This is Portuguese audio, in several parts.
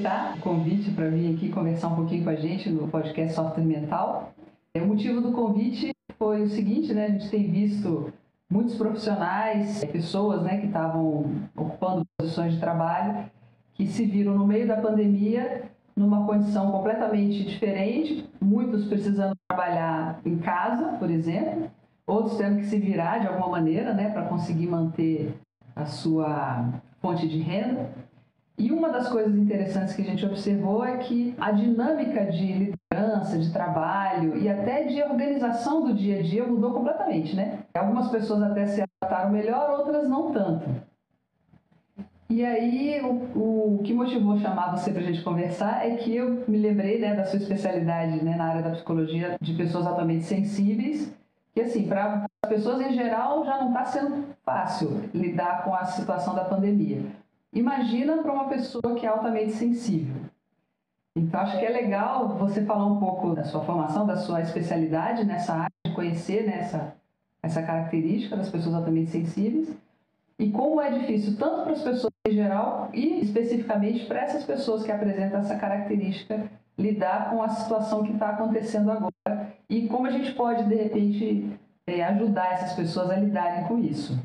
aceitar o convite para vir aqui conversar um pouquinho com a gente no podcast Software Mental. O motivo do convite foi o seguinte, né? A gente tem visto muitos profissionais, pessoas né, que estavam ocupando posições de trabalho, que se viram no meio da pandemia numa condição completamente diferente, muitos precisando trabalhar em casa, por exemplo, outros tendo que se virar de alguma maneira né, para conseguir manter a sua fonte de renda. E uma das coisas interessantes que a gente observou é que a dinâmica de liderança, de trabalho e até de organização do dia a dia mudou completamente, né? Algumas pessoas até se adaptaram melhor, outras não tanto. E aí, o, o que motivou chamar você para a gente conversar é que eu me lembrei né, da sua especialidade né, na área da psicologia de pessoas altamente sensíveis, que assim, para as pessoas em geral já não está sendo fácil lidar com a situação da pandemia. Imagina para uma pessoa que é altamente sensível. Então, acho que é legal você falar um pouco da sua formação, da sua especialidade nessa área, de conhecer né, essa, característica das pessoas altamente sensíveis e como é difícil, tanto para as pessoas em geral e especificamente para essas pessoas que apresentam essa característica, lidar com a situação que está acontecendo agora e como a gente pode, de repente, é, ajudar essas pessoas a lidarem com isso.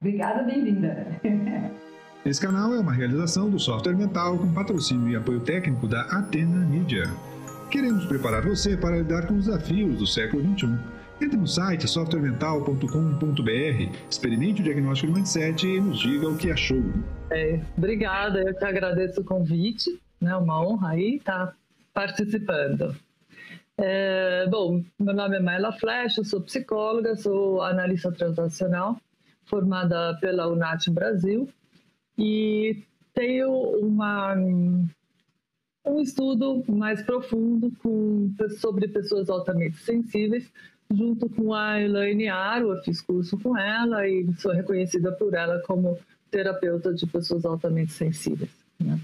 Obrigada, bem-vinda! Esse canal é uma realização do Software Mental com patrocínio e apoio técnico da Atena Media. Queremos preparar você para lidar com os desafios do século XXI. Entre no site softwaremental.com.br, experimente o diagnóstico de mindset e nos diga o que achou. É, obrigada, eu que agradeço o convite, né? Uma honra aí estar participando. É, bom, meu nome é Maela Flesch, eu sou psicóloga, sou analista transacional, formada pela UNAT Brasil e tenho uma, um estudo mais profundo com, sobre pessoas altamente sensíveis, junto com a Elaine Aro, eu fiz curso com ela e sou reconhecida por ela como terapeuta de pessoas altamente sensíveis. Né?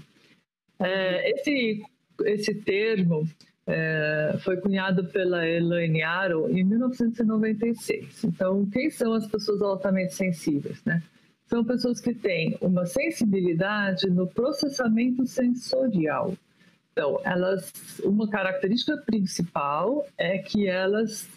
É, esse, esse termo é, foi cunhado pela Elaine Aro em 1996. Então, quem são as pessoas altamente sensíveis? Né? São pessoas que têm uma sensibilidade no processamento sensorial. Então, elas, uma característica principal é que elas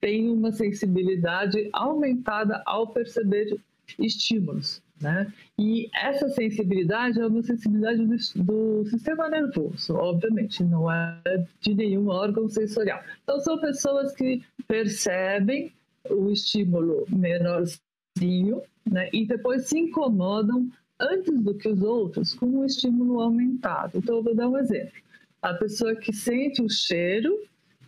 têm uma sensibilidade aumentada ao perceber estímulos, né? E essa sensibilidade é uma sensibilidade do, do, sistema nervoso, obviamente, não é de nenhum órgão sensorial. Então, são pessoas que percebem o estímulo menorzinho né? e depois se incomodam antes do que os outros com um estímulo aumentado. Então, eu vou dar um exemplo. A pessoa que sente o cheiro,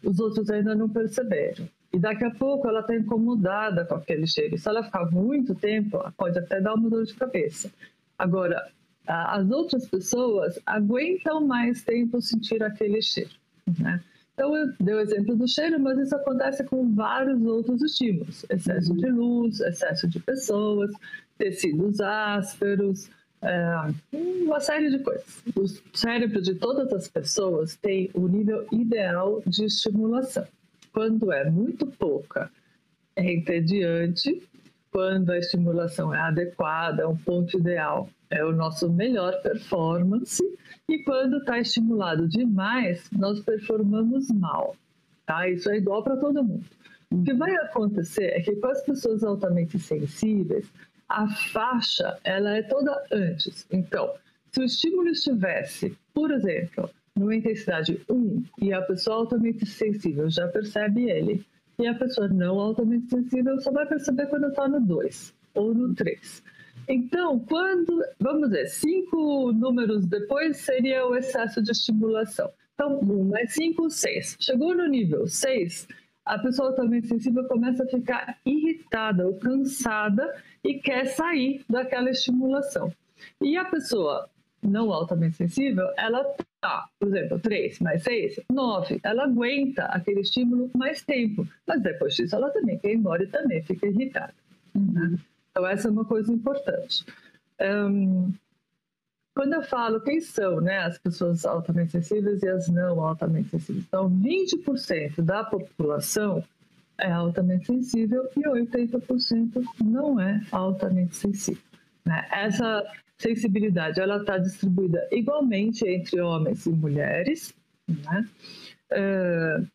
os outros ainda não perceberam. E daqui a pouco ela está incomodada com aquele cheiro. Se ela ficar muito tempo, pode até dar uma dor de cabeça. Agora, as outras pessoas aguentam mais tempo sentir aquele cheiro. Né? Então, eu dei o exemplo do cheiro, mas isso acontece com vários outros estímulos: excesso de luz, excesso de pessoas, tecidos ásperos, é, uma série de coisas. O cérebro de todas as pessoas tem o nível ideal de estimulação. Quando é muito pouca, é entediante. Quando a estimulação é adequada, é um ponto ideal, é o nosso melhor performance e quando está estimulado demais, nós performamos mal. Tá? Isso é igual para todo mundo. O que vai acontecer é que com as pessoas altamente sensíveis, a faixa ela é toda antes. Então, se o estímulo estivesse, por exemplo, numa intensidade 1 e a pessoa altamente sensível já percebe ele, e a pessoa não altamente sensível só vai perceber quando está no 2 ou no 3. Então, quando, vamos dizer, cinco números depois seria o excesso de estimulação. Então, 1 mais 5, 6. Chegou no nível 6, a pessoa altamente sensível começa a ficar irritada ou cansada e quer sair daquela estimulação. E a pessoa não altamente sensível, ela tá, por exemplo, 3 mais 6, 9. Ela aguenta aquele estímulo mais tempo, mas depois disso ela também quer ir embora e também fica irritada. Uhum. Então, essa é uma coisa importante. Um, quando eu falo quem são né, as pessoas altamente sensíveis e as não altamente sensíveis, então 20% da população é altamente sensível e 80% não é altamente sensível. Né? Essa sensibilidade ela está distribuída igualmente entre homens e mulheres. Né? Uh,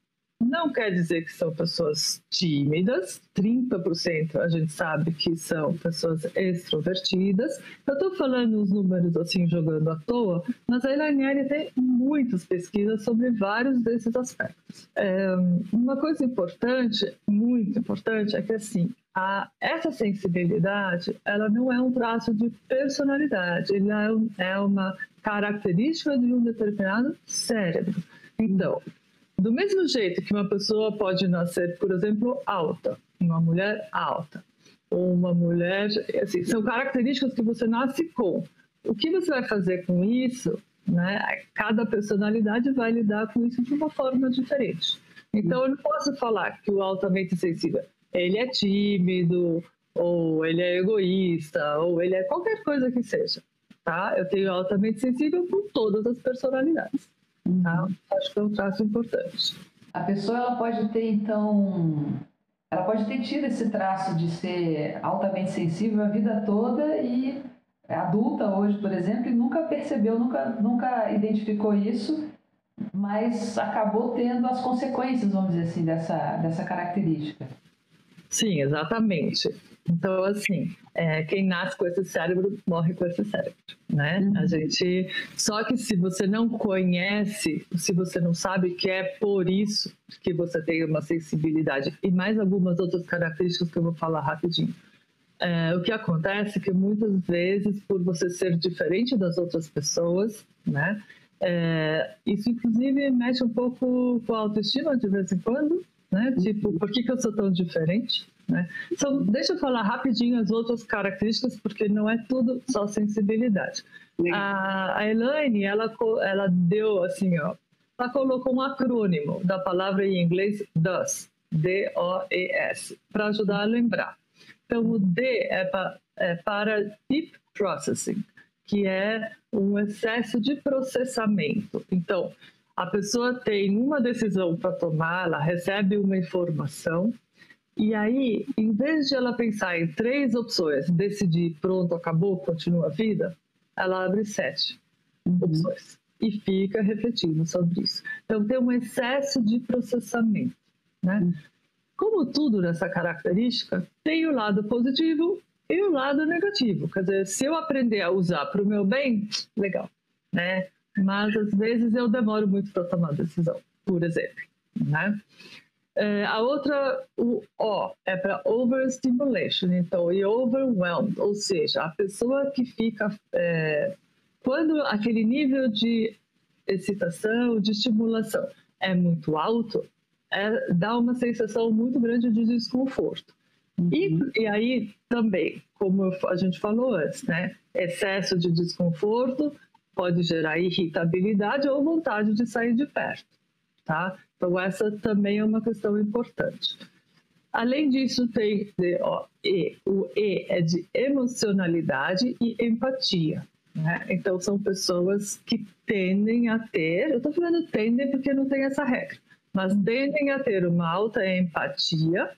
não quer dizer que são pessoas tímidas, 30% a gente sabe que são pessoas extrovertidas. Eu estou falando os números assim, jogando à toa, mas a Elanieri tem muitas pesquisas sobre vários desses aspectos. É, uma coisa importante, muito importante, é que assim, a, essa sensibilidade, ela não é um traço de personalidade, ela é, é uma característica de um determinado cérebro. Então, do mesmo jeito que uma pessoa pode nascer, por exemplo, alta, uma mulher alta, ou uma mulher, assim, são características que você nasce com. O que você vai fazer com isso, né? Cada personalidade vai lidar com isso de uma forma diferente. Então, eu não posso falar que o altamente sensível, ele é tímido, ou ele é egoísta, ou ele é qualquer coisa que seja, tá? Eu tenho altamente sensível com todas as personalidades. Tá? Acho que é um traço importante. A pessoa ela pode ter, então, ela pode ter tido esse traço de ser altamente sensível a vida toda e é adulta hoje, por exemplo, e nunca percebeu, nunca, nunca identificou isso, mas acabou tendo as consequências, vamos dizer assim, dessa, dessa característica. Sim, exatamente. Então, assim, é, quem nasce com esse cérebro morre com esse cérebro, né? Uhum. A gente, só que se você não conhece, se você não sabe que é por isso que você tem uma sensibilidade e mais algumas outras características que eu vou falar rapidinho. É, o que acontece é que muitas vezes, por você ser diferente das outras pessoas, né? É, isso inclusive mexe um pouco com a autoestima de vez em quando, né? Tipo, por que, que eu sou tão diferente? Né? Então, deixa eu falar rapidinho as outras características, porque não é tudo só sensibilidade. A, a Elaine, ela, ela deu assim, ó, ela colocou um acrônimo da palavra em inglês DOS, D-O-E-S, para ajudar a lembrar. Então, o D é, pra, é para Deep Processing, que é um excesso de processamento. Então, a pessoa tem uma decisão para tomar, ela recebe uma informação, e aí, em vez de ela pensar em três opções, decidir, pronto, acabou, continua a vida, ela abre sete uhum. opções e fica refletindo sobre isso. Então, tem um excesso de processamento. Né? Uhum. Como tudo nessa característica, tem o lado positivo e o lado negativo. Quer dizer, se eu aprender a usar para o meu bem, legal. Né? Mas, às vezes, eu demoro muito para tomar decisão, por exemplo. Né? É, a outra, o O, é para overstimulation, então, e overwhelmed, ou seja, a pessoa que fica. É, quando aquele nível de excitação, de estimulação é muito alto, é, dá uma sensação muito grande de desconforto. Uhum. E, e aí também, como a gente falou antes, né? Excesso de desconforto pode gerar irritabilidade ou vontade de sair de perto, tá? Então, essa também é uma questão importante. Além disso, tem ó, e. O E é de emocionalidade e empatia. Né? Então, são pessoas que tendem a ter, eu estou falando tendem porque não tem essa regra, mas tendem a ter uma alta empatia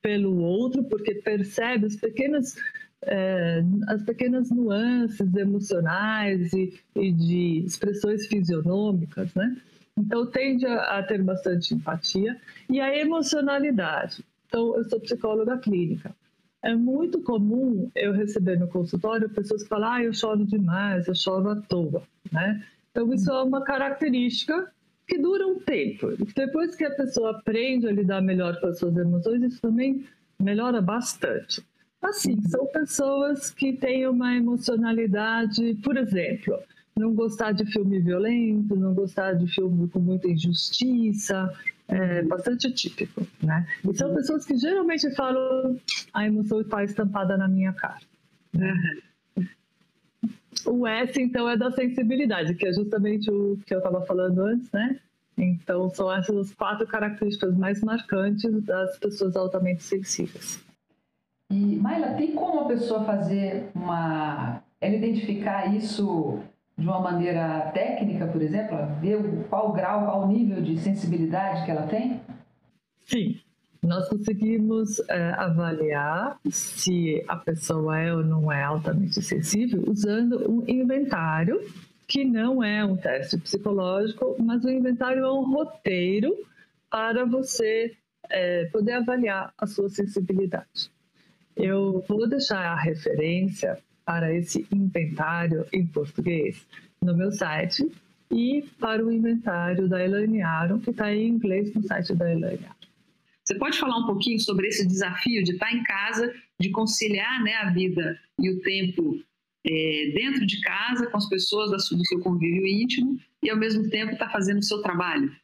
pelo outro, porque percebe os pequenos, é, as pequenas nuances emocionais e, e de expressões fisionômicas, né? Então, tende a, a ter bastante empatia. E a emocionalidade. Então, eu sou psicóloga clínica. É muito comum eu receber no consultório pessoas que falam, ah, eu choro demais, eu choro à toa, né? Então, isso é uma característica que dura um tempo. Depois que a pessoa aprende a lidar melhor com as suas emoções, isso também melhora bastante. Assim, são pessoas que têm uma emocionalidade, por exemplo, não gostar de filme violento, não gostar de filme com muita injustiça, é bastante típico, né? E são pessoas que geralmente falam a emoção está estampada na minha cara. Uhum. O S, então, é da sensibilidade, que é justamente o que eu estava falando antes, né? Então, são essas quatro características mais marcantes das pessoas altamente sensíveis. E, Maila, tem como a pessoa fazer uma... ela identificar isso de uma maneira técnica, por exemplo, ver qual grau, qual nível de sensibilidade que ela tem? Sim, nós conseguimos é, avaliar se a pessoa é ou não é altamente sensível usando um inventário que não é um teste psicológico, mas o inventário é um roteiro para você é, poder avaliar a sua sensibilidade. Eu vou deixar a referência para esse inventário em português no meu site e para o inventário da Elaine Aron, que está em inglês no site da Elaine Aron. Você pode falar um pouquinho sobre esse desafio de estar em casa, de conciliar né, a vida e o tempo é, dentro de casa com as pessoas do seu convívio íntimo e ao mesmo tempo estar fazendo o seu trabalho?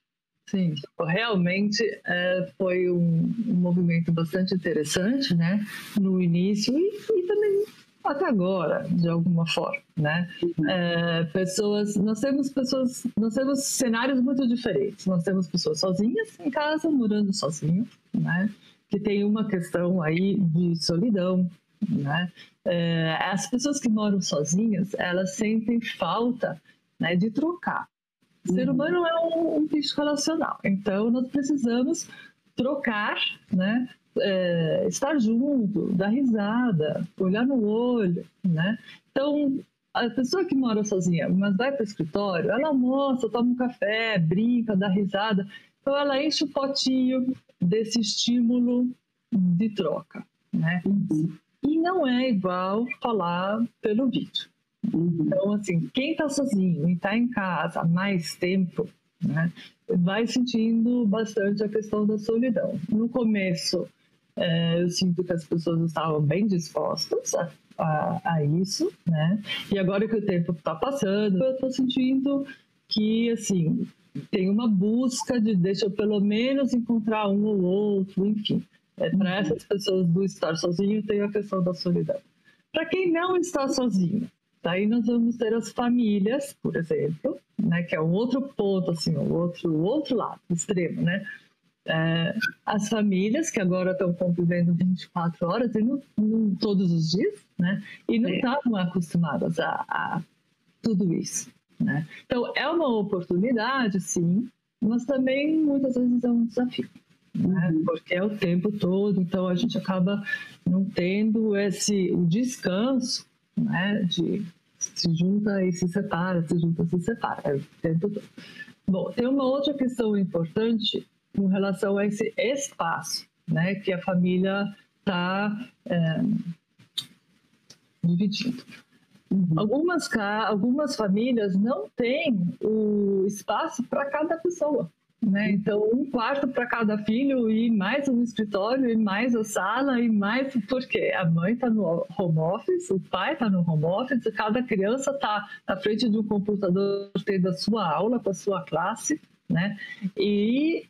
Sim, realmente é, foi um, movimento bastante interessante, né? No início e, e também até agora, de alguma forma, né? É, pessoas, nós temos pessoas, nós temos cenários muito diferentes. Nós temos pessoas sozinhas em casa, morando sozinho, né? Que tem uma questão aí de solidão, né? É, as pessoas que moram sozinhas, elas sentem falta, né, de trocar. O ser humano é um, um bicho relacional, então nós precisamos trocar, né? é, estar junto, dar risada, olhar no olho, né? Então, a pessoa que mora sozinha, mas vai para o escritório, ela almoça, toma um café, brinca, dá risada. Então, ela enche o potinho desse estímulo de troca, né? Uhum. E não é igual falar pelo vídeo. Uhum. Então, assim, quem está sozinho e está em casa há mais tempo, né, vai sentindo bastante a questão da solidão. No começo, é, eu sinto que as pessoas estavam bem dispostas a, a, a isso, né? E agora que o tempo está passando, eu estou sentindo que, assim, tem uma busca de deixa eu pelo menos encontrar um ou outro, enfim. É, Para uhum. essas pessoas do estar sozinho, tem a questão da solidão. Para quem não está sozinho, daí nós vamos ter as famílias, por exemplo, né, que é um outro ponto, assim, o outro, outro lado, extremo, né? é, as famílias que agora estão convivendo 24 horas e não, não, todos os dias, né? E não é. estavam é. acostumadas a, a, tudo isso, né? Então é uma oportunidade, sim, mas também muitas vezes é um desafio, né? Uhum. Porque é o tempo todo, então a gente acaba não tendo esse o descanso, né? De se junta e se separa, se junta e se separa, é o tempo todo. Bom, tem uma outra questão importante com relação a esse espaço, né, que a família está é, dividindo. Uhum. Algumas, algumas famílias não têm o espaço para cada pessoa. Né? Então, um quarto para cada filho e mais um escritório e mais a sala e mais porque a mãe está no home office, o pai está no home office, cada criança está na frente de um computador tendo a sua aula com a sua classe, né? E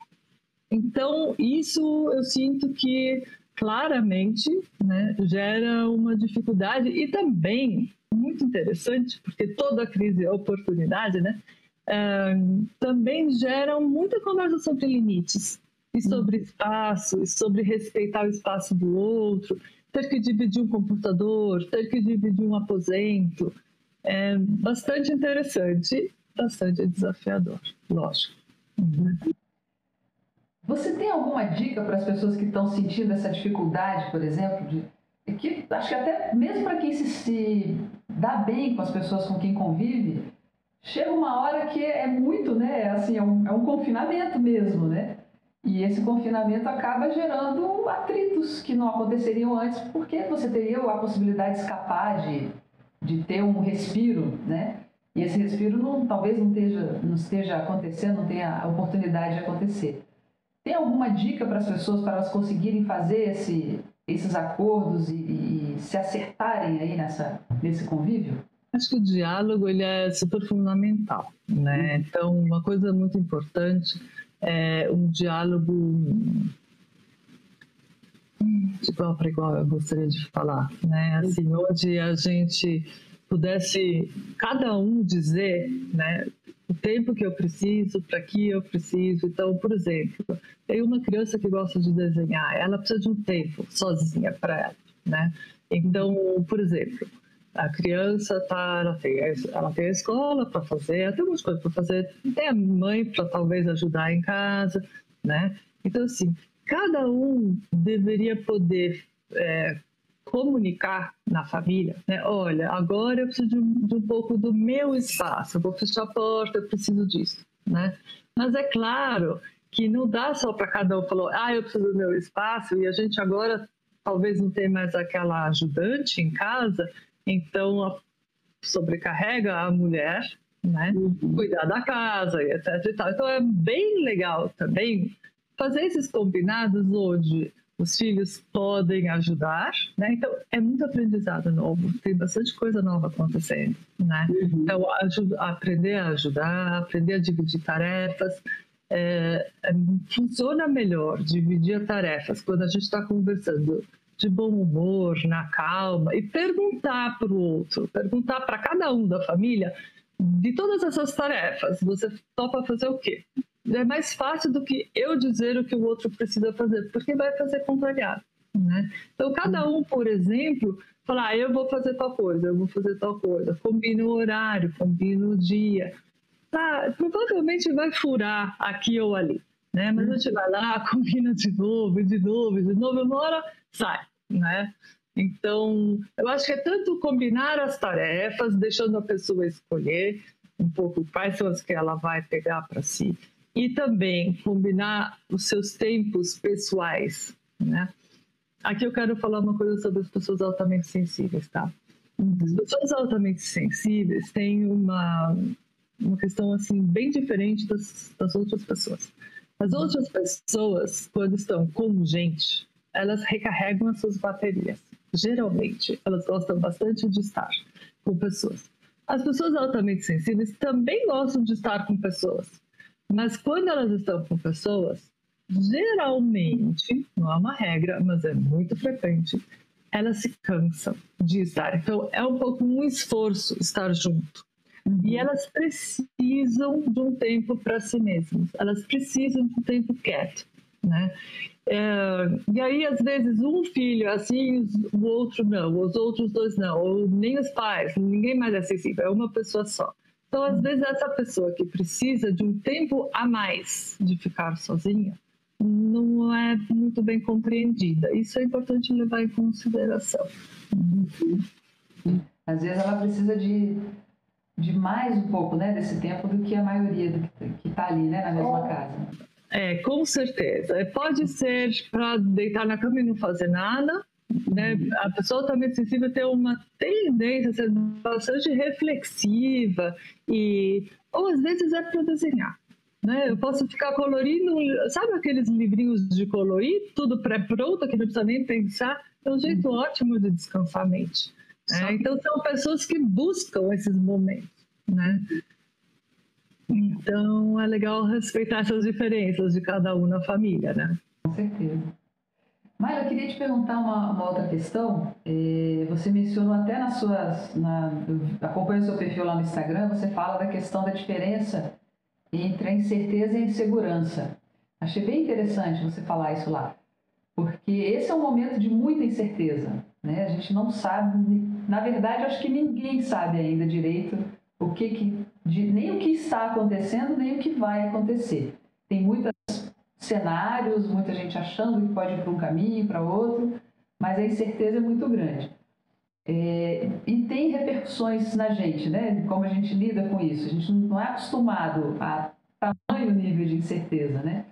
então, isso eu sinto que claramente né, gera uma dificuldade e também muito interessante, porque toda crise é oportunidade, né? Uh, também geram muita conversa sobre limites e sobre uhum. espaço, e sobre respeitar o espaço do outro, ter que dividir um computador, ter que dividir um aposento. É bastante interessante, bastante desafiador, lógico. Uhum. Você tem alguma dica para as pessoas que estão sentindo essa dificuldade, por exemplo, de que acho que até mesmo para quem se, se dá bem com as pessoas com quem convive, chega uma hora que é muito, né? Assim, é um, é um confinamento mesmo, né? E esse confinamento acaba gerando atritos que não aconteceriam antes, porque você teria a possibilidade de escapar, de, de ter um respiro, né? E esse respiro não, talvez não esteja, não esteja acontecendo, não tenha a oportunidade de acontecer. Tem alguma dica para as pessoas para elas conseguirem fazer esse, esses acordos e, e, se acertarem aí nessa, nesse convívio? Acho que o diálogo ele é super fundamental, né? Uhum. Então, uma coisa muito importante é um diálogo de igual para igual, eu gostaria de falar, né? Assim, onde a gente pudesse cada um dizer, né, o tempo que eu preciso, para que eu preciso. Então, por exemplo, tem uma criança que gosta de desenhar, ela precisa de um tempo sozinha para ela, né? Então, por exemplo, a criança tá, ela tem, ela tem a escola para fazer, tem muitas coisas para fazer, tem a mãe para talvez ajudar em casa, né? Então, assim, cada um deveria poder é, comunicar na família, né? Olha, agora eu preciso de um, de um, pouco do meu espaço, eu vou fechar a porta, eu preciso disso, né? Mas é claro que não dá só para cada um falar, ah, eu preciso do meu espaço e a gente agora talvez não tenha mais aquela ajudante em casa, então sobrecarrega a mulher, né? Uhum. Cuidar da casa e etc e tal. Então é bem legal também fazer esses combinados onde os filhos podem ajudar, né? Então é muito aprendizado novo, tem bastante coisa nova acontecendo, né? Uhum. Então aprender a ajudar, aprender a dividir tarefas, é, é, funciona melhor dividir tarefas quando a gente está conversando de bom humor, na calma e perguntar para o outro, perguntar para cada um da família de todas essas tarefas, você topa fazer o quê? é mais fácil do que eu dizer o que o outro precisa fazer, porque vai fazer contrariado. Né? Então, cada um, por exemplo, falar, ah, eu vou fazer tal coisa, eu vou fazer tal coisa, combina o horário, combina o dia. Tá, provavelmente vai furar aqui ou ali, né? Mas a gente vai lá, combina de novo, de novo, de novo, uma hora sai, né? Então, eu acho que é tanto combinar as tarefas, deixando a pessoa escolher um pouco quais são as que ela vai pegar para si, e também combinar os seus tempos pessoais, né? Aqui eu quero falar uma coisa sobre as pessoas altamente sensíveis, tá? As pessoas altamente sensíveis têm uma, uma questão assim bem diferente das, das outras pessoas. As outras pessoas, quando estão com gente, elas recarregam as suas baterias. Geralmente, elas gostam bastante de estar com pessoas. As pessoas altamente sensíveis também gostam de estar com pessoas, mas quando elas estão com pessoas, geralmente, não é uma regra, mas é muito frequente, elas se cansam de estar. Então, é um pouco um esforço estar junto. Uhum. E elas precisam de um tempo para si mesmas. Elas precisam de um tempo quieto, né? É, e aí, às vezes, um filho é assim, o outro não, os outros dois não, ou nem os pais, ninguém mais é sensível, é uma pessoa só. Então, às vezes, essa pessoa que precisa de um tempo a mais de ficar sozinha não é muito bem compreendida. Isso é importante levar em consideração. Às vezes, ela precisa de, de mais um pouco né, desse tempo do que a maioria que está ali né, na mesma casa. É, com certeza. Pode ser para deitar na cama e não fazer nada, né? A pessoa altamente sensível tem uma tendência a ser bastante reflexiva e ou às vezes é para desenhar. Né? Eu posso ficar colorindo, sabe aqueles livrinhos de colorir, tudo pré-pronto, que não precisa nem pensar? É um jeito ótimo de descansar a mente. Né? Então são pessoas que buscam esses momentos. Né? Então é legal respeitar essas diferenças de cada um na família, né? Com certeza. Mayra, eu queria te perguntar uma, uma outra questão. É, você mencionou até nas suas. Na, o seu perfil lá no Instagram, você fala da questão da diferença entre a incerteza e a insegurança. Achei bem interessante você falar isso lá, porque esse é um momento de muita incerteza. Né? A gente não sabe, na verdade, acho que ninguém sabe ainda direito o que, que de, nem o que está acontecendo, nem o que vai acontecer. Tem muitas cenários, muita gente achando que pode ir para um caminho, para outro, mas a incerteza é muito grande. É, e tem repercussões na gente, né? Como a gente lida com isso. A gente não é acostumado a tamanho nível de incerteza, né?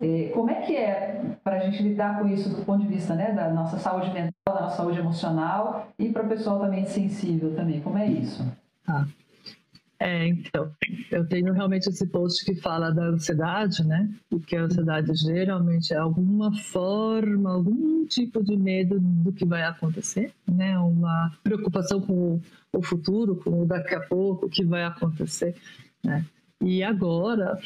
É, como é que é para a gente lidar com isso do ponto de vista né, da nossa saúde mental, da nossa saúde emocional e para o pessoal também sensível também? Como é isso? Ah, é, então, eu tenho realmente esse post que fala da ansiedade, né? E que a ansiedade geralmente é alguma forma, algum tipo de medo do que vai acontecer, né? Uma preocupação com o futuro, com o daqui a pouco, o que vai acontecer, né? E agora,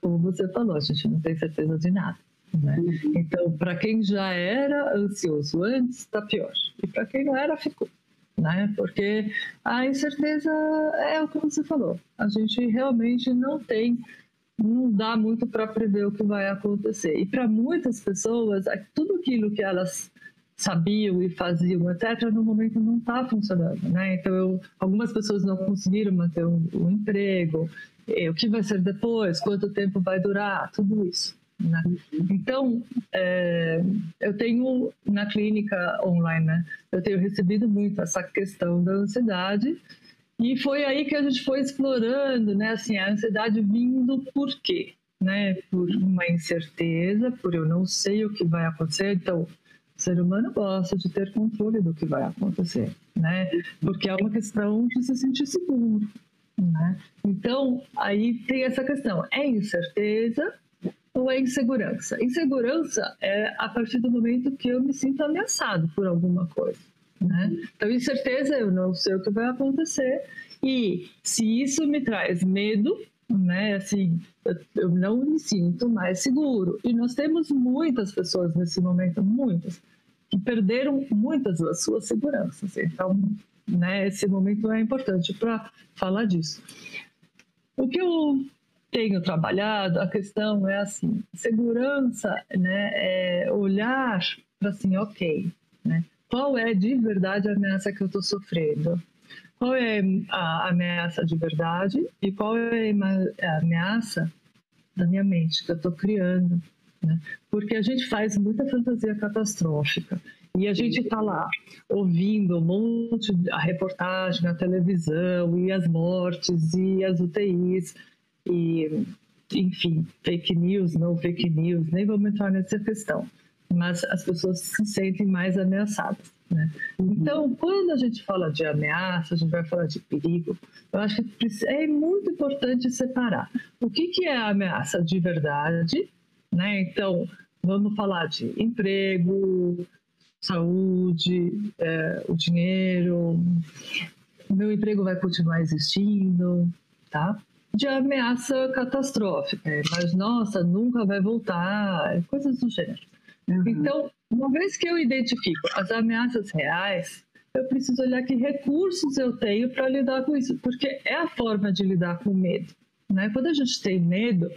como você falou, a gente não tem certeza de nada. Né? Então, para quem já era ansioso antes, está pior. E para quem não era, ficou né? Porque a incerteza é o que você falou. A gente realmente não tem, não dá muito para prever o que vai acontecer. E para muitas pessoas, tudo aquilo que elas sabiam e faziam, etc., no momento não está funcionando, né? Então, eu, algumas pessoas não conseguiram manter o um, um emprego, o que vai ser depois, quanto tempo vai durar, tudo isso. Né? Então, é, eu tenho na clínica online, né, eu tenho recebido muito essa questão da ansiedade e foi aí que a gente foi explorando, né, assim, a ansiedade vindo por quê? Né, por uma incerteza, por eu não sei o que vai acontecer, então o ser humano gosta de ter controle do que vai acontecer, né? Porque é uma questão de se sentir seguro, né? Então, aí tem essa questão: é incerteza ou é insegurança? Insegurança é a partir do momento que eu me sinto ameaçado por alguma coisa. Né? Então, incerteza, eu não sei o que vai acontecer. E se isso me traz medo, né, assim, eu, eu não me sinto mais seguro. E nós temos muitas pessoas nesse momento, muitas, que perderam muitas das suas seguranças. Então, né? Esse momento é importante para falar disso. O que eu tenho trabalhado, a questão é assim, segurança, né, é olhar para assim, ok, né, qual é de verdade a ameaça que eu estou sofrendo? Qual é a ameaça de verdade e qual é a ameaça da minha mente que eu estou criando? Né? Porque a gente faz muita fantasia catastrófica e a gente está lá ouvindo um monte de reportagem na televisão, e as mortes, e as UTIs, e enfim, fake news, não fake news, nem vamos entrar nessa questão. Mas as pessoas se sentem mais ameaçadas. Né? Uhum. Então, quando a gente fala de ameaça, a gente vai falar de perigo, eu acho que é muito importante separar o que, que é a ameaça de verdade. Né? Então, vamos falar de emprego, saúde, é, o dinheiro, meu emprego vai continuar existindo, tá? De ameaça catastrófica, é, mas nossa, nunca vai voltar, é, coisas do gênero. Uhum. Então, uma vez que eu identifico as ameaças reais, eu preciso olhar que recursos eu tenho para lidar com isso, porque é a forma de lidar com medo. Né? Quando a gente tem medo,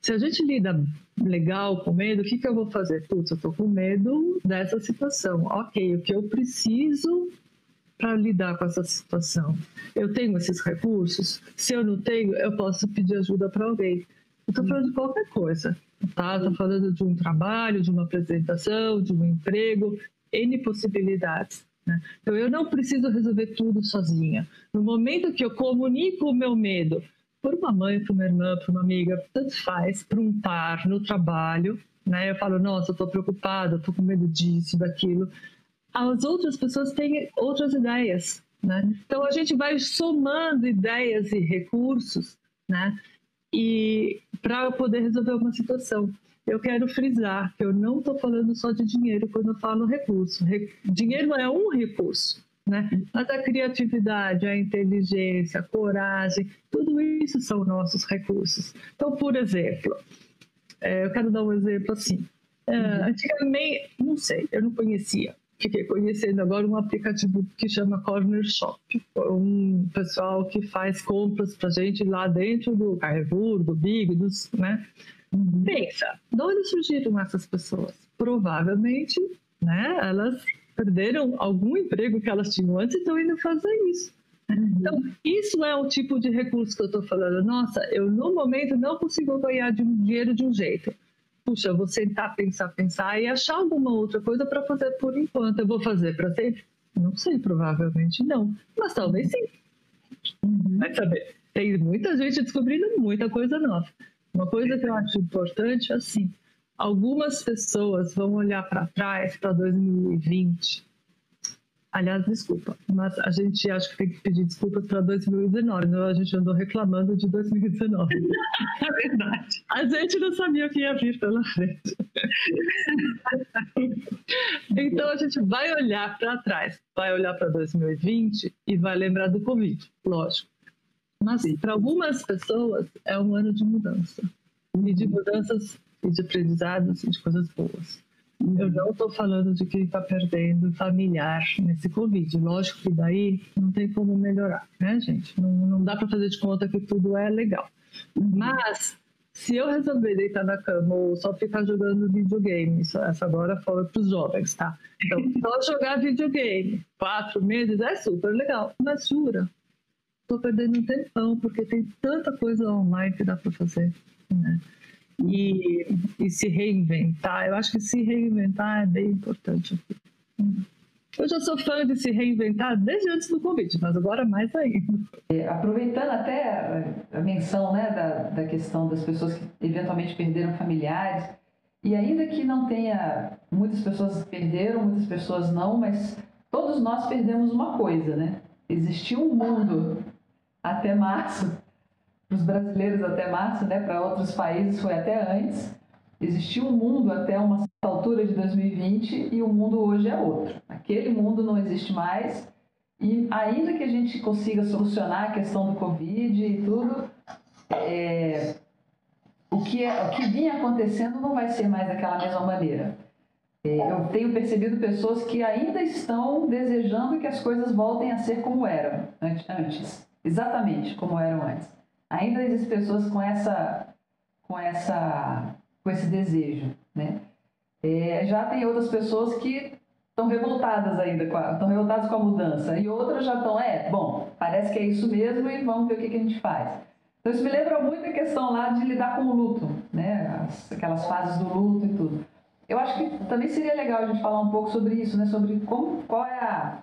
se a gente lida legal com medo, o que, que eu vou fazer? Putz, eu tô com medo dessa situação. Ok, o que eu preciso para lidar com essa situação? Eu tenho esses recursos? Se eu não tenho, eu posso pedir ajuda para alguém. Estou falando de qualquer coisa, tá? Estou falando de um trabalho, de uma apresentação, de um emprego, N possibilidades. Né? Então, eu não preciso resolver tudo sozinha. No momento que eu comunico o meu medo por uma mãe, por uma irmã, por uma amiga, tanto faz, para um par no trabalho, né? Eu falo, nossa, estou preocupada, estou com medo disso, daquilo. As outras pessoas têm outras ideias, né? Então a gente vai somando ideias e recursos, né? E para poder resolver uma situação. Eu quero frisar que eu não estou falando só de dinheiro quando eu falo recurso. Re... Dinheiro é um recurso, né? Mas a criatividade, a inteligência, a coragem, tudo isso são nossos recursos. Então, por exemplo, é, eu quero dar um exemplo assim. É, uhum. Antigamente, não sei, eu não conhecia. Fiquei conhecendo agora um aplicativo que chama Corner Shop. Um pessoal que faz compras pra gente lá dentro do Carrefour, do Big, dos, né? Uhum. Pensa, de onde surgiram essas pessoas? Provavelmente, né, elas perderam algum emprego que elas tinham antes e estão indo fazer isso. Uhum. Então, isso é o tipo de recurso que eu estou falando. Nossa, eu no momento não consigo ganhar de um dinheiro de um jeito. Puxa, eu vou sentar, pensar, pensar e achar alguma outra coisa para fazer por enquanto. Eu vou fazer para sempre? Não sei, provavelmente não. Mas talvez sim. Uhum. Vai saber. Tem muita gente descobrindo muita coisa nova. Uma coisa que eu acho importante é assim: algumas pessoas vão olhar para trás, para 2020. Aliás, desculpa, mas a gente acha que tem que pedir desculpas para 2019, não? A gente andou reclamando de 2019. É verdade. A gente não sabia o que ia vir pela frente. então a gente vai olhar para trás, vai olhar para 2020 e vai lembrar do Covid, lógico. Mas para algumas pessoas é um ano de mudança. E de mudanças e de aprendizados e de coisas boas. Eu não estou falando de quem está perdendo familiar nesse Covid. Lógico que daí não tem como melhorar, né, gente? Não, não dá para fazer de conta que tudo é legal. Mas se eu resolver deitar na cama ou só ficar jogando videogame, isso, essa agora fala para os jovens, tá? Então, só jogar videogame quatro meses é super legal, mas jura, estou perdendo um tempão porque tem tanta coisa online que dá para fazer, né? E, e se reinventar. Eu acho que se reinventar é bem importante. Eu já sou fã de se reinventar desde antes do convite, mas agora mais ainda. É, aproveitando até a, menção né, da, da questão das pessoas que eventualmente perderam familiares, e ainda que não tenha, muitas pessoas perderam, muitas pessoas não, mas todos nós perdemos uma coisa, né? Existiu um mundo até março, os brasileiros até março, né? Para outros países foi até antes. Existiu um mundo até uma certa altura de 2020 e o mundo hoje é outro. Aquele mundo não existe mais e ainda que a gente consiga solucionar a questão do Covid e tudo, é, o, que é, o que vinha acontecendo não vai ser mais daquela mesma maneira. É, eu tenho percebido pessoas que ainda estão desejando que as coisas voltem a ser como eram antes, exatamente como eram antes. Ainda existem pessoas com essa, com essa com esse desejo, né? É, já tem outras pessoas que estão revoltadas ainda, estão revoltadas com a mudança, e outras já estão, é, bom, parece que é isso mesmo e vamos ver o que, que a gente faz. Então isso me lembra muito a questão lá de lidar com o luto, né? As, aquelas fases do luto e tudo. Eu acho que também seria legal a gente falar um pouco sobre isso, né? Sobre como, qual é a,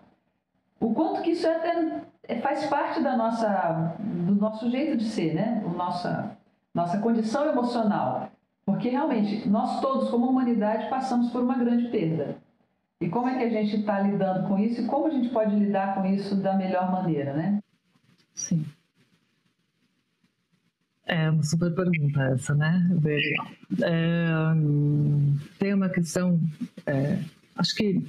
o quanto que isso é faz parte da nossa, do nosso jeito de ser, né? O nossa, nossa condição emocional. Porque realmente, nós todos, como humanidade, passamos por uma grande perda. E como é que a gente está lidando com isso e como a gente pode lidar com isso da melhor maneira, né? Sim. É uma super pergunta essa, né? É, tem uma questão, é, acho que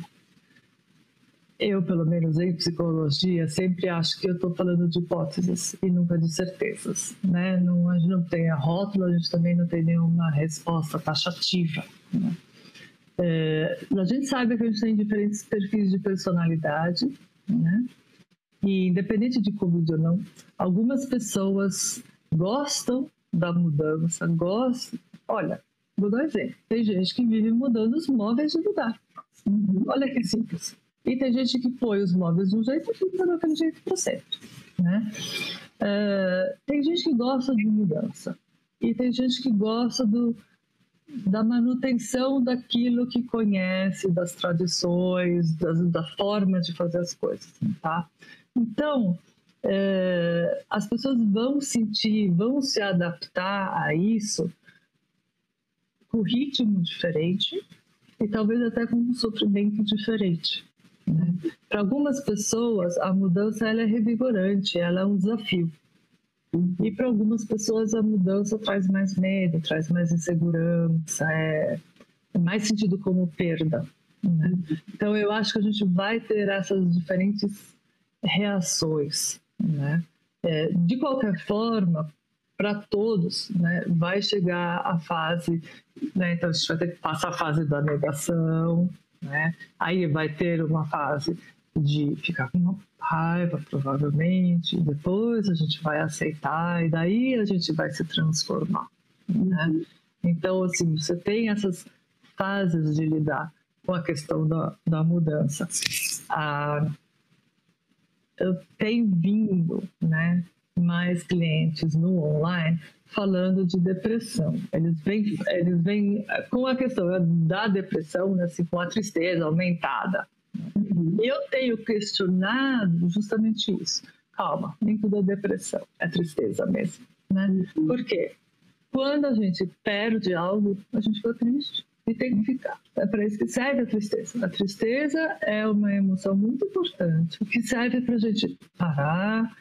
eu, pelo menos em psicologia, sempre acho que eu estou falando de hipóteses e nunca de certezas. Né? Não, a gente não tem a rótula, a gente também não tem nenhuma resposta taxativa. Né? É, a gente sabe que a gente tem diferentes perfis de personalidade, né? e independente de Covid ou não, algumas pessoas gostam da mudança, gostam. Olha, vou dar um exemplo: tem gente que vive mudando os móveis de lugar. Olha que simples. E tem gente que põe os móveis de um jeito e fica daquele jeito para sempre. Né? É, tem gente que gosta de mudança. E tem gente que gosta do, da manutenção daquilo que conhece, das tradições, das, da forma de fazer as coisas. Tá? Então, é, as pessoas vão sentir, vão se adaptar a isso com ritmo diferente e talvez até com um sofrimento diferente. Né? Para algumas pessoas, a mudança ela é revigorante, ela é um desafio. E para algumas pessoas, a mudança traz mais medo, traz mais insegurança, é, é mais sentido como perda. Né? Então, eu acho que a gente vai ter essas diferentes reações. Né? É, de qualquer forma, para todos, né, vai chegar a fase, né, então a gente vai ter que passar a fase da negação, né? Aí vai ter uma fase de ficar com raiva, provavelmente, depois a gente vai aceitar e daí a gente vai se transformar. Né? Uhum. Então, assim, você tem essas fases de lidar com a questão da, da mudança. Ah, eu tenho vindo, né, mais clientes no online falando de depressão. Eles vêm, eles vêm com a questão da depressão, né, assim, com a tristeza aumentada. Uhum. Eu tenho questionado justamente isso. Calma, nem tudo é depressão, é tristeza mesmo. Né? Uhum. Por quê? Quando a gente perde algo, a gente fica triste e tem que ficar. É para isso que serve a tristeza. A tristeza é uma emoção muito importante, que serve para a gente parar,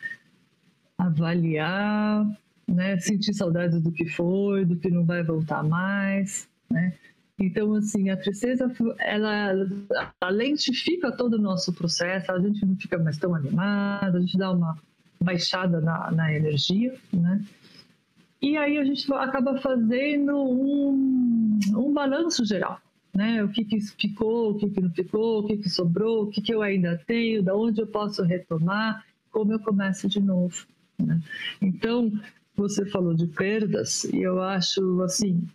avaliar, né? Sentir saudades do que foi, do que não vai voltar mais, né? Então, assim, a tristeza, ela, ela lentifica todo o nosso processo, a gente não fica mais tão animado, a gente dá uma baixada na, na energia, né? E aí a gente acaba fazendo um, um balanço geral, né? O que, que ficou, o que, que não ficou, o que, que sobrou, o que, que eu ainda tenho, da onde eu posso retomar, como eu começo de novo. Né? Então, você falou de perdas e eu acho assim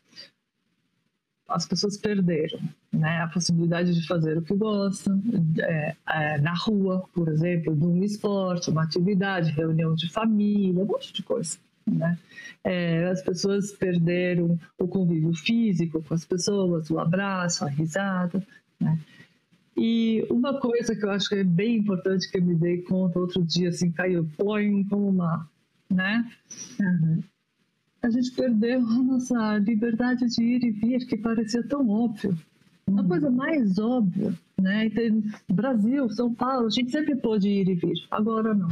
as pessoas perderam né, a possibilidade de fazer o que gostam é, é, na rua, por exemplo, de um esporte, uma atividade, reunião de família, um monte de coisa. né? É, as pessoas perderam o convívio físico com as pessoas, o abraço, a risada, né? E uma coisa que eu acho que é bem importante que eu me dei conta outro dia, assim, caiu, põe como uma, né? Uhum. A gente perdeu a nossa liberdade de ir e vir, que parecia tão óbvio. Uma uhum. coisa mais óbvia, né? Então, Brasil, São Paulo, a gente sempre pôde ir e vir, agora não,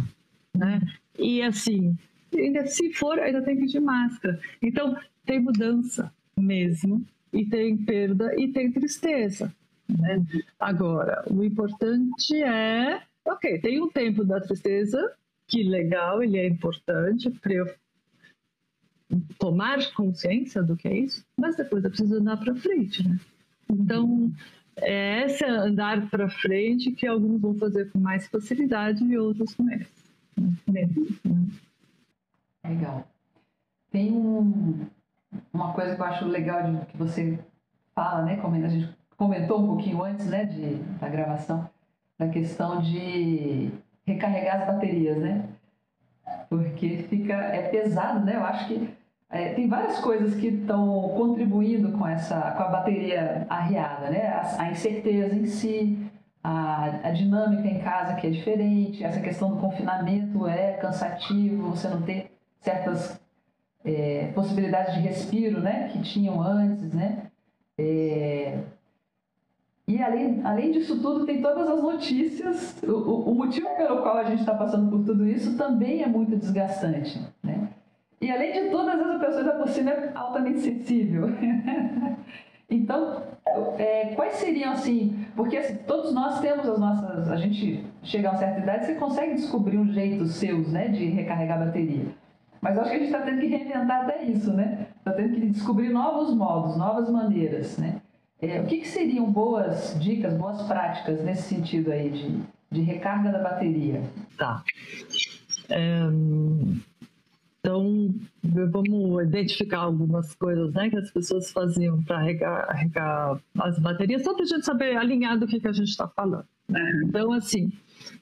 né? E assim, ainda se for, ainda tem que ir de máscara. Então, tem mudança mesmo, e tem perda e tem tristeza. Né? Agora, o importante é, ok, tem um tempo da tristeza, que legal, ele é importante para eu tomar consciência do que é isso, mas depois eu preciso andar para frente, né? Então, é esse andar para frente que alguns vão fazer com mais facilidade e outros com menos. menos né? Legal. Tem um, uma coisa que eu acho legal de, que você fala, né? Como a gente comentou um pouquinho antes, né, de, da gravação, da questão de recarregar as baterias, né? Porque fica é pesado, né? Eu acho que é, tem várias coisas que estão contribuindo com essa com a bateria arriada, né? A, a incerteza em si, a, a, dinâmica em casa que é diferente, essa questão do confinamento é cansativo, você não ter certas é, possibilidades de respiro, né? Que tinham antes, né? É, e além, além disso tudo, tem todas as notícias. O, o motivo pelo qual a gente está passando por tudo isso também é muito desgastante. Né? E além de tudo, às vezes a pessoa ainda por cima é altamente sensível. então, é, quais seriam assim? Porque assim, todos nós temos as nossas. A gente chega a uma certa idade, você consegue descobrir um jeito seus né, de recarregar a bateria. Mas acho que a gente está tendo que reinventar até isso, né? Está tendo que descobrir novos modos, novas maneiras, né? É, o que, que, seriam boas dicas, boas práticas nesse sentido aí de, de recarga da bateria? Tá. É, então, vamos identificar algumas coisas né, que as pessoas faziam para recarregar as baterias, só para a gente saber alinhar do que, que a gente está falando. Né? Então, assim,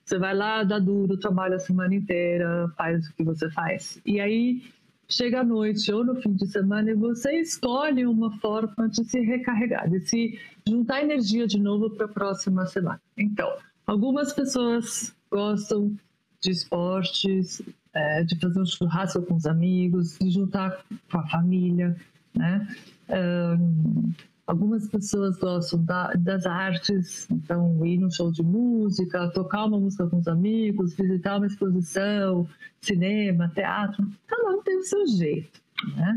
você vai lá, dá duro, trabalha a semana inteira, faz o que você faz. E aí chega à noite ou no fim de semana e você escolhe uma forma de se recarregar, de se juntar energia de novo para a próxima semana. Então, algumas pessoas gostam de esportes, é, de fazer um churrasco com os amigos, de juntar com a família, né? Um, Algumas pessoas gostam da, das artes, então ir num show de música, tocar uma música com os amigos, visitar uma exposição, cinema, teatro, cada um tem o seu jeito. Né?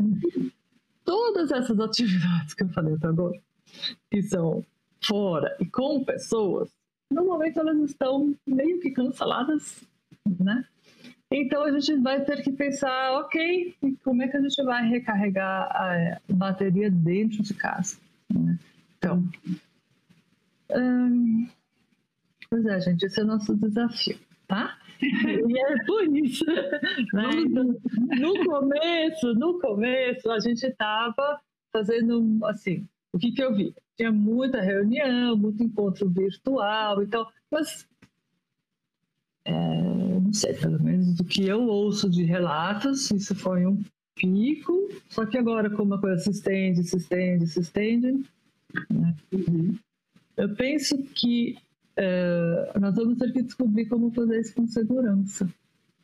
Todas essas atividades que eu falei até agora, que são fora e com pessoas, normalmente elas estão meio que canceladas, né? Então a gente vai ter que pensar, ok, como é que a gente vai recarregar a bateria dentro de casa? Então, hum, pois é, gente, esse é o nosso desafio, tá? e é por isso. Né? Então, no começo, no começo, a gente estava fazendo assim, o que, que eu vi? Tinha muita reunião, muito encontro virtual e tal, mas é, não sei, pelo menos do que eu ouço de relatos, isso foi um pico, só que agora como a coisa se estende, se estende, se estende, né? uhum. eu penso que uh, nós vamos ter que descobrir como fazer isso com segurança,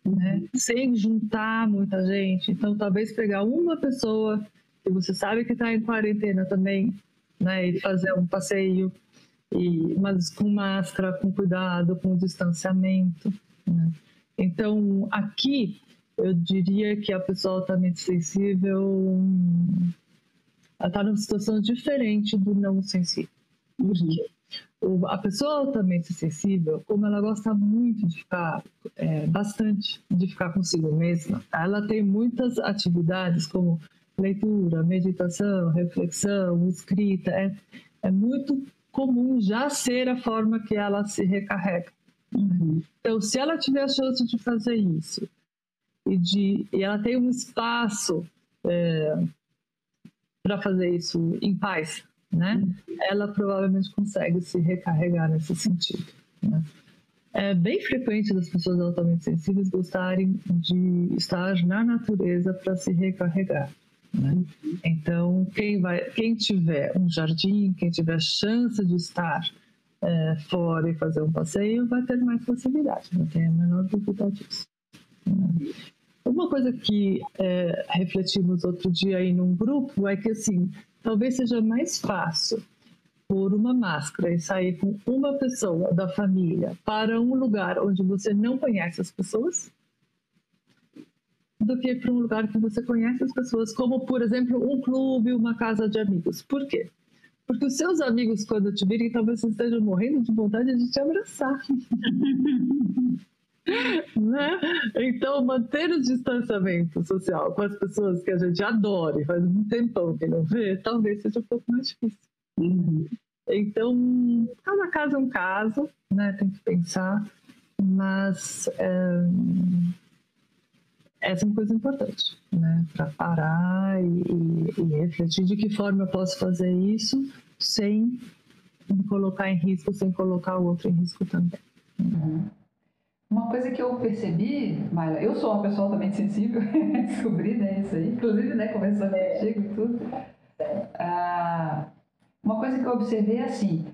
né? Uhum. sem juntar muita gente. Então, talvez pegar uma pessoa que você sabe que está em quarentena também, né? e fazer um passeio, e, mas com máscara, com cuidado, com distanciamento. Né? Então, aqui eu diria que a pessoa altamente sensível está numa situação diferente do não sensível. Porque a pessoa altamente sensível, como ela gosta muito de ficar, é, bastante de ficar consigo mesma, ela tem muitas atividades como leitura, meditação, reflexão, escrita. É, é muito comum já ser a forma que ela se recarrega. Uhum. Então, se ela tiver a chance de fazer isso e, de, e ela tem um espaço é, para fazer isso em paz, né? Ela provavelmente consegue se recarregar nesse sentido. Né? é bem frequente das pessoas altamente sensíveis gostarem de estar na natureza para se recarregar. Né? Então, quem, vai, quem tiver um jardim, quem tiver chance de estar é, fora e fazer um passeio, vai ter mais facilidade, não tem a menor dúvida disso. Uma coisa que é, refletimos outro dia aí num grupo é que, assim, talvez seja mais fácil pôr uma máscara e sair com uma pessoa da família para um lugar onde você não conhece as pessoas do que para um lugar que você conhece as pessoas, como, por exemplo, um clube, uma casa de amigos. Por quê? Porque os seus amigos, quando te virem, talvez estejam morrendo de vontade de te abraçar. né? Então, manter o distanciamento social com as pessoas que a gente adora e faz um tempão que não vê, talvez seja um pouco mais difícil. Uhum. Então, cada caso é um caso, né? Tem que pensar, mas é, essa é uma coisa importante, né? Para parar e, e, e, refletir de que forma eu posso fazer isso sem me colocar em risco, sem colocar o outro em risco também. Uhum. Uma coisa que eu percebi, Mayla, eu sou uma pessoa também sensível, descobri né, isso aí, inclusive né, conversando contigo e tudo. Ah, uma coisa que eu observei é assim,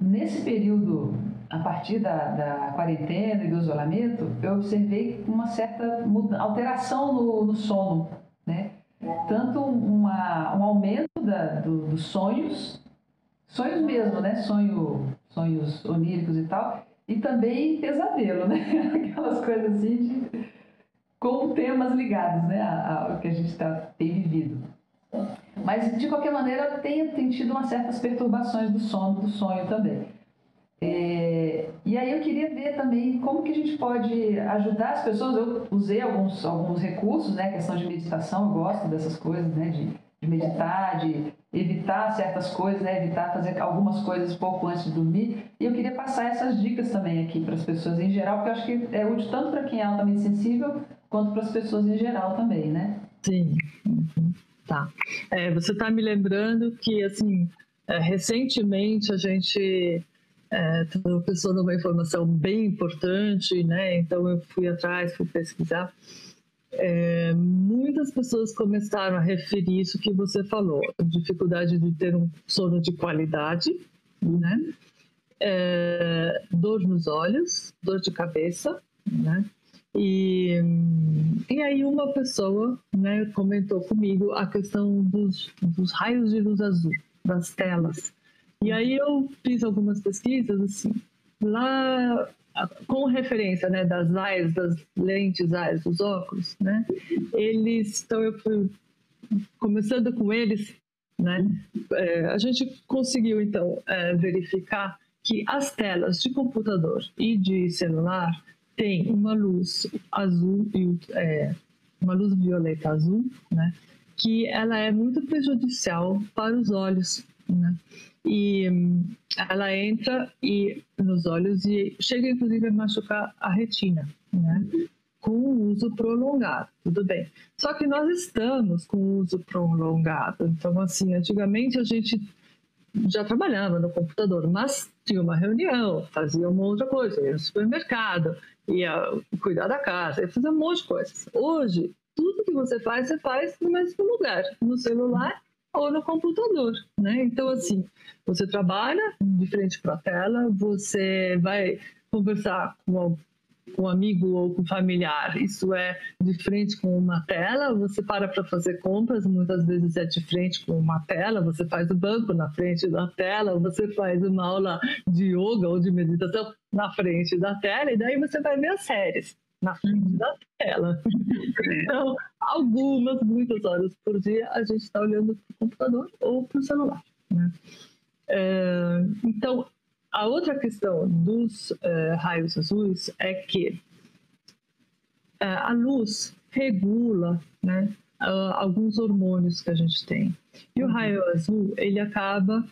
nesse período, a partir da, da quarentena e do isolamento, eu observei uma certa alteração no, no sono, né? Tanto uma, um aumento da, do, dos sonhos, sonhos mesmo, né? Sonho, sonhos oníricos e tal, e também pesadelo, né? Aquelas coisas assim de, com temas ligados, né? Ao que a gente tá, tem vivido. Mas, de qualquer maneira, tem, tem tido umas certas perturbações do sono, do sonho também. É, e aí eu queria ver também como que a gente pode ajudar as pessoas. Eu usei alguns, alguns recursos, né? questão de meditação, eu gosto dessas coisas, né? De, de meditar, de evitar certas coisas, né? Evitar fazer algumas coisas pouco antes de dormir. E eu queria passar essas dicas também aqui para as pessoas em geral, porque eu acho que é útil tanto para quem é altamente sensível, quanto para as pessoas em geral também, né? Sim. Tá. É, você está me lembrando que, assim, é, recentemente a gente é, tropeçou numa informação bem importante, né? Então eu fui atrás, fui pesquisar. É, muitas pessoas começaram a referir isso que você falou, dificuldade de ter um sono de qualidade, né? É, dor nos olhos, dor de cabeça, né? E, e aí uma pessoa né, comentou comigo a questão dos, dos raios de luz azul, das telas. E aí eu fiz algumas pesquisas, assim, lá com referência né, das AIS, das lentes AIS, dos óculos, né, eles, então eu fui começando com eles, né, é, a gente conseguiu então é, verificar que as telas de computador e de celular tem uma luz azul e é, uma luz violeta azul, né? Que ela é muito prejudicial para os olhos, né? E hum, ela entra e nos olhos e chega inclusive a machucar a retina, né? Com o uso prolongado, tudo bem. Só que nós estamos com o uso prolongado, então assim, antigamente a gente já trabalhava no computador, mas tinha uma reunião, fazia uma outra coisa, ia no supermercado, ia cuidar da casa, ia fazer um monte de coisas. Hoje, tudo que você faz, você faz no mesmo lugar, no celular ou no computador, né? Então, assim, você trabalha de frente para a tela, você vai conversar com um amigo ou com familiar, isso é de frente com uma tela, você para para fazer compras, muitas vezes é de frente com uma tela, você faz o banco na frente da tela, você faz uma aula de yoga ou de meditação na frente da tela, e daí você vai ver as séries na frente da tela. Então, algumas, muitas horas por dia, a gente está olhando para o computador ou para o celular. Né? É, então, a outra questão dos uh, raios azuis é que uh, a luz regula né, alguns hormônios que a gente tem. E o raio azul, ele acaba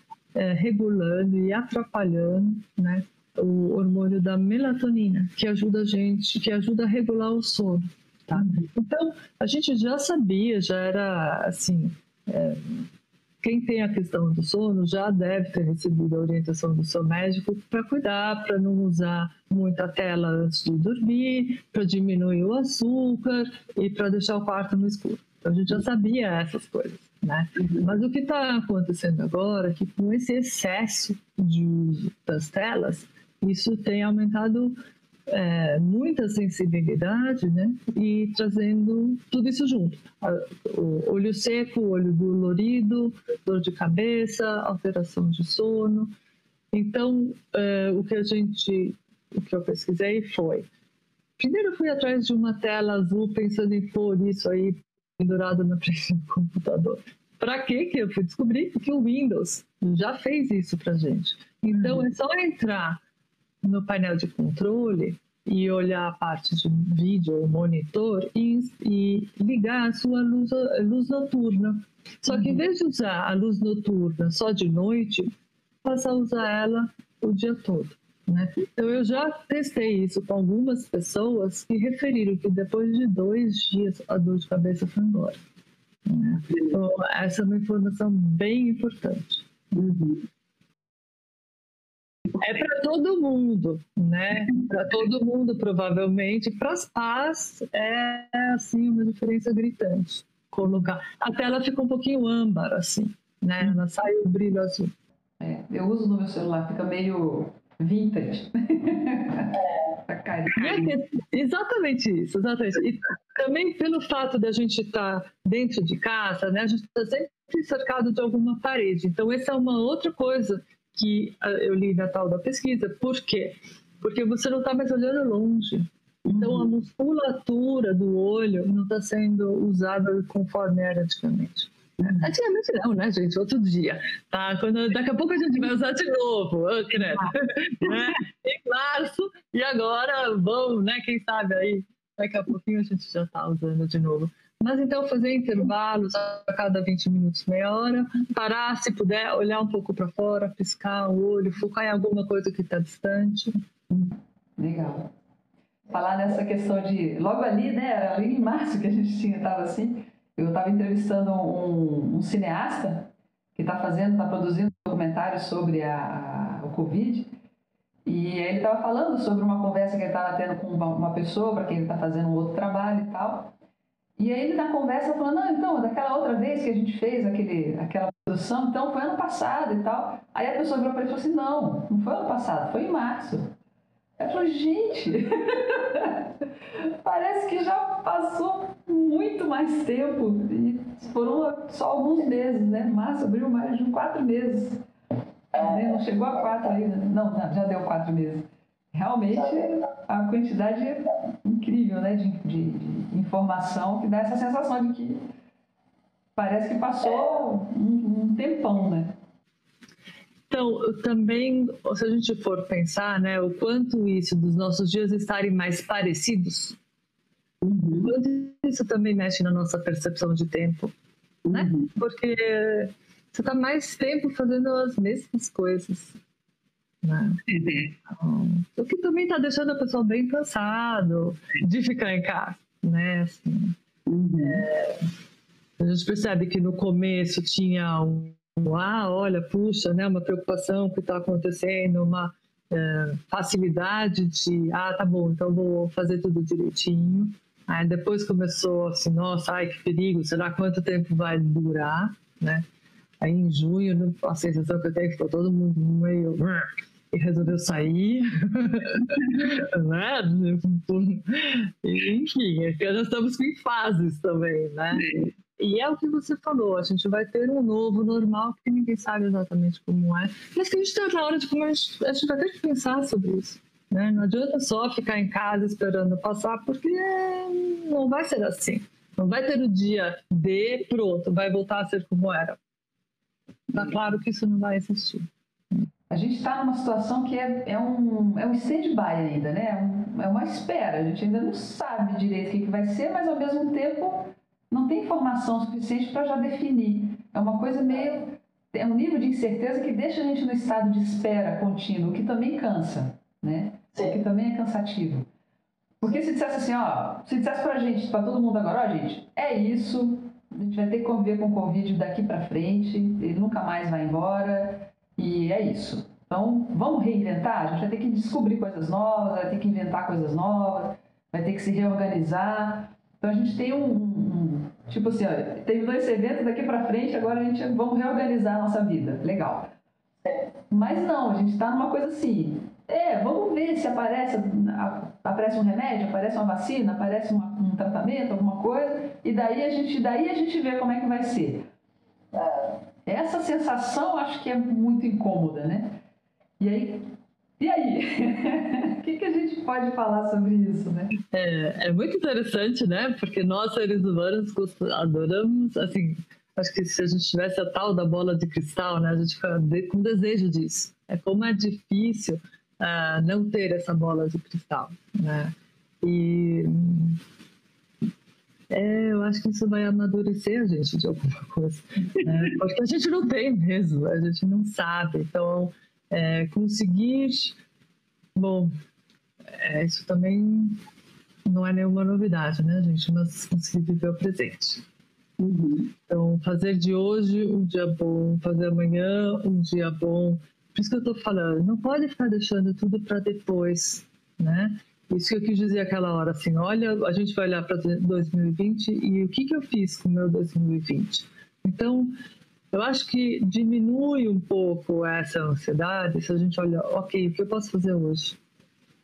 regulando e atrapalhando né, o hormônio da melatonina, que ajuda a gente, que ajuda a regular o sono. Tá? Então, a gente já sabia, já era assim, é, quem tem a questão do sono já deve ter recebido a orientação do seu médico para cuidar, para não usar muita tela antes de dormir, para diminuir o açúcar e para deixar o quarto no escuro. Então a gente já sabia essas coisas, né? Mas o que está acontecendo agora é que com esse excesso de uso das telas, isso tem aumentado é, muita sensibilidade, né? E trazendo tudo isso junto. O olho seco, olho dolorido, dor de cabeça, alteração de sono. Então, é, o que a gente, o que eu pesquisei foi, primeiro eu fui atrás de uma tela azul pensando em pôr isso aí pendurado na frente do computador. Para que que eu fui descobrir? Que o Windows já fez isso para gente. Então, uhum. é só entrar no painel de controle e olhar a parte de vídeo, monitor e, e ligar a sua luz, luz noturna. Só que em vez de usar a luz noturna só de noite, passa a usar ela o dia todo. Né? Então eu já testei isso com algumas pessoas que referiram que depois de dois dias a dor de cabeça foi embora. Né? Então, essa é uma informação bem importante. Uhum é para todo mundo, né? Para todo mundo, provavelmente. Para as pás, é assim uma diferença gritante. Colocar. A tela fica um pouquinho âmbar, assim, né? Ela sai o brilho azul. É, eu uso no meu celular, fica meio vintage. É, exatamente isso, exatamente. E também pelo fato de a gente estar tá dentro de casa, né? A gente está sempre cercado de alguma parede. Então, essa é uma outra coisa que ah, eu li na tal da pesquisa. Por quê? Porque você não está mais olhando longe. Então, uhum. a musculatura do olho não está sendo usada conforme era antigamente. Né? Uhum. Antigamente não, né, gente? Outro dia. Tá? Quando, daqui a pouco a gente vai usar de novo, oh, né? né? em março, e agora vamos, né? Quem sabe aí, daqui a pouquinho a gente já está usando de novo. Mas então fazer intervalos a cada 20 minutos, meia hora, parar se puder, olhar um pouco para fora, piscar o olho, focar em alguma coisa que está distante. Legal. Falar nessa questão de. Logo ali, né? Era ali em março que a gente tinha, estava assim. Eu estava entrevistando um, um, cineasta que está fazendo, está produzindo um documentário sobre a, a, o Covid. E ele estava falando sobre uma conversa que ele estava tendo com uma, uma pessoa para quem ele está fazendo um outro trabalho e tal. E aí ele na conversa falou, não, então, daquela outra vez que a gente fez aquele, aquela produção, então foi ano passado e tal. Aí a pessoa virou para ele e falou assim, não, não foi ano passado, foi em março. Eu falei, gente, parece que já passou muito mais tempo. E foram só alguns meses, né? Março, abril, maio, junho, quatro meses. Não chegou a quatro ainda. Não, já deu quatro meses realmente a quantidade é incrível né, de, de, de, informação que dá essa sensação de que parece que passou um, um tempão, né? Então, também, se a gente for pensar, né, o quanto isso dos nossos dias estarem mais parecidos, uhum. quanto isso também mexe na nossa percepção de tempo, né? Uhum. Porque você está mais tempo fazendo as mesmas coisas. Né? Uhum. O que também está deixando a pessoa bem cansado de ficar em casa, né? Assim, uhum. é, a gente percebe que no começo tinha um, ah, olha, puxa, né, uma preocupação que está acontecendo, uma é, facilidade de, ah, tá bom, então vou fazer tudo direitinho. Aí depois começou assim, nossa, ai que perigo, será quanto tempo vai durar, né? Aí em junho, a sensação que eu tenho é que ficou todo mundo meio e resolveu sair, né? Enfim, é nós estamos com fases também, né? E é o que você falou, a gente vai ter um novo normal, porque ninguém sabe exatamente como é. Mas que a gente está na hora de como a gente, a gente vai ter que pensar sobre isso. Né? Não adianta só ficar em casa esperando passar, porque não vai ser assim. Não vai ter o dia D, pronto, vai voltar a ser como era. Está claro que isso não vai existir a gente está numa situação que é, é um, é um stand-by ainda, né? É, é, uma espera. A gente ainda não sabe direito o que, que vai ser, mas ao mesmo tempo não tem informação suficiente para já definir. É uma coisa meio. É um nível de incerteza que deixa a gente no estado de espera contínuo, o que também cansa, né? O que também é cansativo. Porque se dissesse assim, ó, se dissesse pra gente, pra todo mundo agora, ó, gente, é isso, a gente vai ter que conviver com o Covid daqui para frente, ele nunca mais vai embora, e é isso. Então, vamos reinventar? A gente vai ter que descobrir coisas novas, vai ter que inventar coisas novas, vai ter que se reorganizar. Então, a gente tem um, um tipo assim, ó, terminou esse evento, daqui para frente, agora a gente vamos reorganizar a nossa vida. Legal. Mas não, a gente está numa coisa assim, é, vamos ver se aparece, aparece um remédio, aparece uma vacina, aparece uma, um tratamento, alguma coisa, e daí a gente, daí a gente vê como é que vai ser. Essa sensação acho que é muito incômoda, né? E aí, e aí? o que, que a gente pode falar sobre isso, né? É, é muito interessante, né? Porque nós, seres humanos, adoramos, assim, acho que se a gente tivesse a tal da bola de cristal, né? A gente fica com desejo disso. É como é difícil uh, não ter essa bola de cristal, né? E é, eu acho que isso vai amadurecer a gente de alguma coisa. Né? Porque a gente não tem mesmo, a gente não sabe. Então, é, conseguir. Bom, é, isso também não é nenhuma novidade, né, gente? Mas conseguir viver o presente. Uhum. Então, fazer de hoje um dia bom, fazer amanhã um dia bom, por isso que eu estou falando, não pode ficar deixando tudo para depois, né? Isso que eu quis dizer aquela hora, assim, olha, a gente vai olhar para 2020 e o que, que eu fiz com o meu 2020? Então, eu acho que diminui um pouco essa ansiedade se a gente olha, ok, o que eu posso fazer hoje?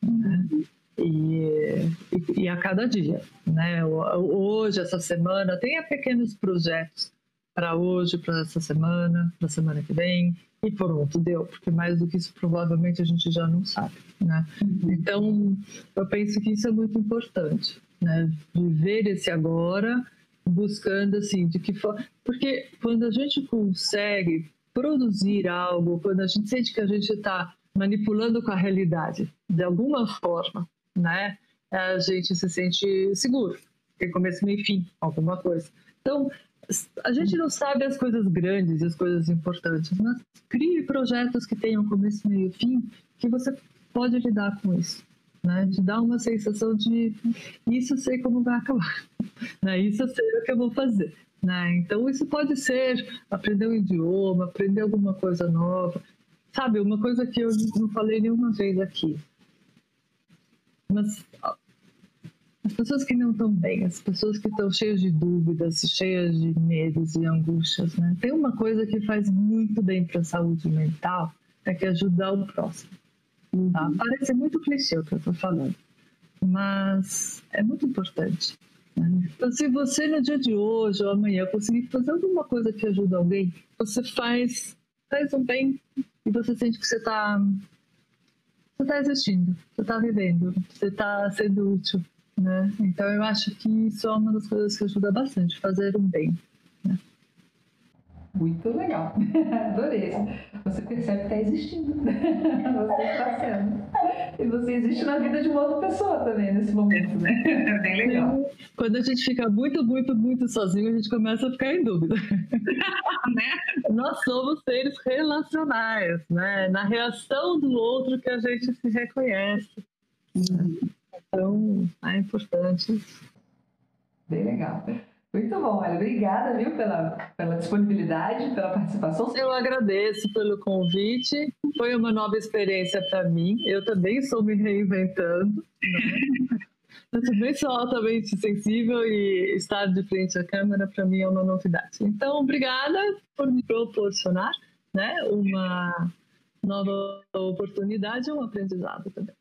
Né? E, e, e, a cada dia, né? Hoje, essa semana, tenha pequenos projetos para hoje, para essa semana, para a semana que vem, e pronto, deu, porque mais do que isso provavelmente a gente já não sabe, né? Uhum. Então, eu penso que isso é muito importante, né? Viver esse agora, buscando assim, de que forma... Porque quando a gente consegue produzir algo, quando a gente sente que a gente está manipulando com a realidade, de alguma forma, né? A gente se sente seguro, tem começo, meio fim, alguma coisa. Então, a gente não sabe as coisas grandes e as coisas importantes, mas crie projetos que tenham começo, meio e fim, que você pode lidar com isso. Né? Te dá uma sensação de isso eu sei como vai acabar, né? isso eu sei o que eu vou fazer. Né? Então, isso pode ser aprender um idioma, aprender alguma coisa nova. Sabe, uma coisa que eu não falei nenhuma vez aqui. Mas as pessoas que não estão bem, as pessoas que estão cheias de dúvidas, cheias de medos e angústias, né? Tem uma coisa que faz muito bem para a saúde mental, é que ajudar o próximo. Tá? Uhum. Parece muito clichê o que eu estou falando, mas é muito importante. Né? Então, se você no dia de hoje ou amanhã conseguir fazer alguma coisa que ajuda alguém, você faz, faz um bem e você sente que você está você está existindo, você está vivendo, você está sendo útil. Né? Então eu acho que isso é uma das coisas que ajuda bastante, fazer um bem. Né? Muito legal, adorei. Você percebe que está existindo, você está sendo. E você existe na vida de uma outra pessoa também nesse momento, né? É bem legal. Quando a gente fica muito, muito, muito sozinho, a gente começa a ficar em dúvida. né? Nós somos seres relacionais, né? Na reação do outro que a gente se reconhece. Uhum. Então, é importante. Bem legal. Muito bom, olha, obrigada, viu, pela, pela disponibilidade, pela participação. Eu agradeço pelo convite, foi uma nova experiência para mim, eu também estou me reinventando, né? Eu também sou altamente sensível e estar de frente à câmera para mim é uma novidade. Então, obrigada por me proporcionar né, uma nova oportunidade e um aprendizado também.